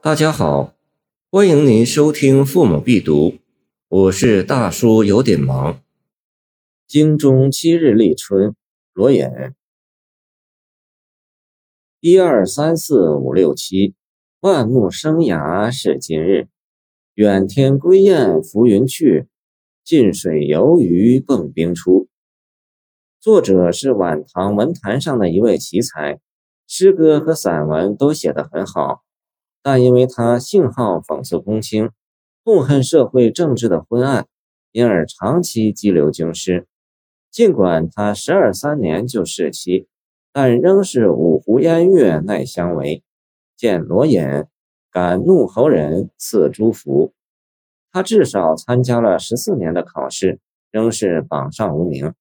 大家好，欢迎您收听《父母必读》，我是大叔，有点忙。京中七日立春，罗隐。一二三四五六七，万木生芽是今日。远天归雁浮云去，近水游鱼迸冰出。作者是晚唐文坛上的一位奇才，诗歌和散文都写得很好。但因为他性好讽刺公卿，痛恨社会政治的昏暗，因而长期羁留京师。尽管他十二三年就逝期，但仍是五湖烟月奈相违。见罗隐，感怒侯人赐朱符。他至少参加了十四年的考试，仍是榜上无名，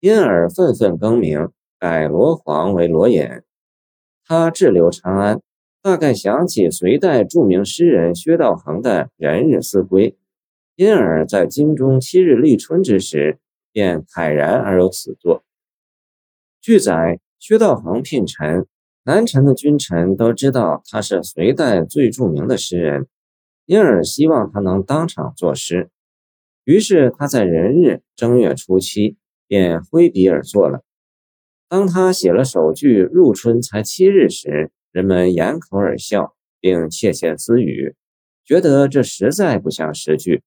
因而愤愤更名，改罗黄为罗隐。他滞留长安。大概想起隋代著名诗人薛道衡的“人日思归”，因而，在京中七日立春之时，便慨然而有此作。据载，薛道衡聘臣，南陈的君臣都知道他是隋代最著名的诗人，因而希望他能当场作诗。于是他在人日正月初七便挥笔而作了。当他写了首句“入春才七日”时，人们掩口而笑，并窃窃私语，觉得这实在不像诗句。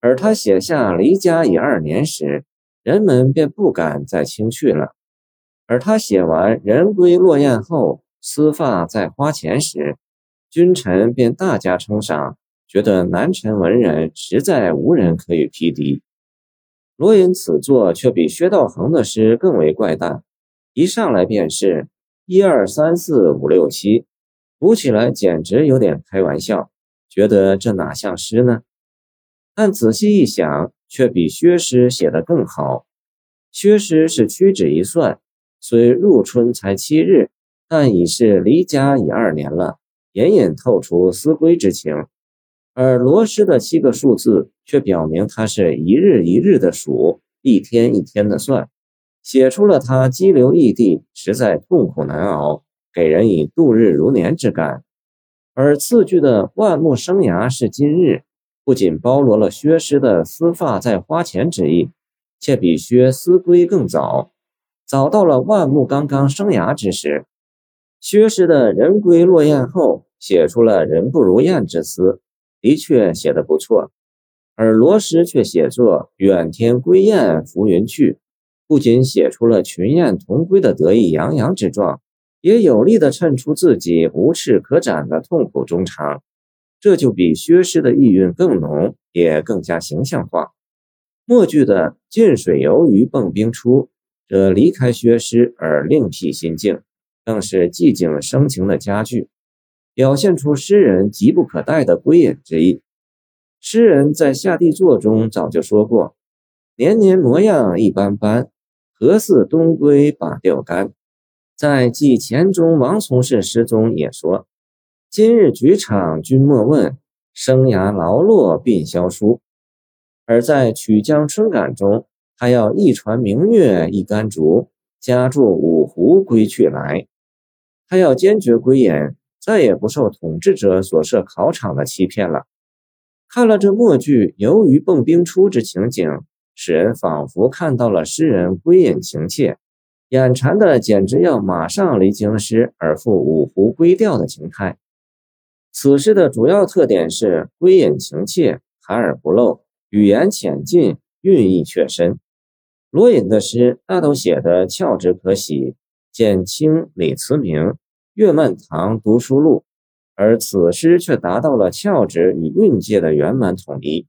而他写下“离家已二年”时，人们便不敢再轻去了。而他写完“人归落雁后，丝发在花前”时，君臣便大加称赏，觉得南陈文人实在无人可以匹敌。罗隐此作却比薛道衡的诗更为怪诞，一上来便是。一二三四五六七，读起来简直有点开玩笑，觉得这哪像诗呢？但仔细一想，却比薛诗写得更好。薛诗是屈指一算，虽入春才七日，但已是离家已二年了，隐隐透出思归之情。而罗诗的七个数字，却表明他是一日一日的数，一天一天的算。写出了他羁留异地，实在痛苦难熬，给人以度日如年之感。而次句的“万木生芽是今日”，不仅包罗了薛诗的“丝发在花前”之意，且比薛思归更早，早到了万木刚刚生芽之时。薛诗的“人归落雁后”，写出了“人不如雁”之思，的确写得不错。而罗诗却写作“远天归雁浮云去”。不仅写出了群雁同归的得意洋洋之状，也有力地衬出自己无翅可展的痛苦衷肠，这就比薛诗的意蕴更浓，也更加形象化。末句的“近水游鱼迸冰出”，则离开薛诗而另辟新境，更是寂静生情的佳句，表现出诗人急不可待的归隐之意。诗人在下地作中早就说过：“年年模样一般般。”何似东归把钓竿？在《记钱中王从事诗》中也说：“今日举场君莫问，生涯劳落鬓消疏。”而在《曲江春感》中，他要一船明月一竿竹，家住五湖归去来。他要坚决归隐，再也不受统治者所设考场的欺骗了。看了这末句“游鱼迸冰出”之情景。使人仿佛看到了诗人归隐情切，眼馋的简直要马上离京师而赴五湖归钓的情态。此诗的主要特点是归隐情切，含而不露，语言浅近，韵意却深。罗隐的诗大都写得俏之可喜，见清李慈铭《岳曼堂读书录》，而此诗却达到了俏直与韵界的圆满统一。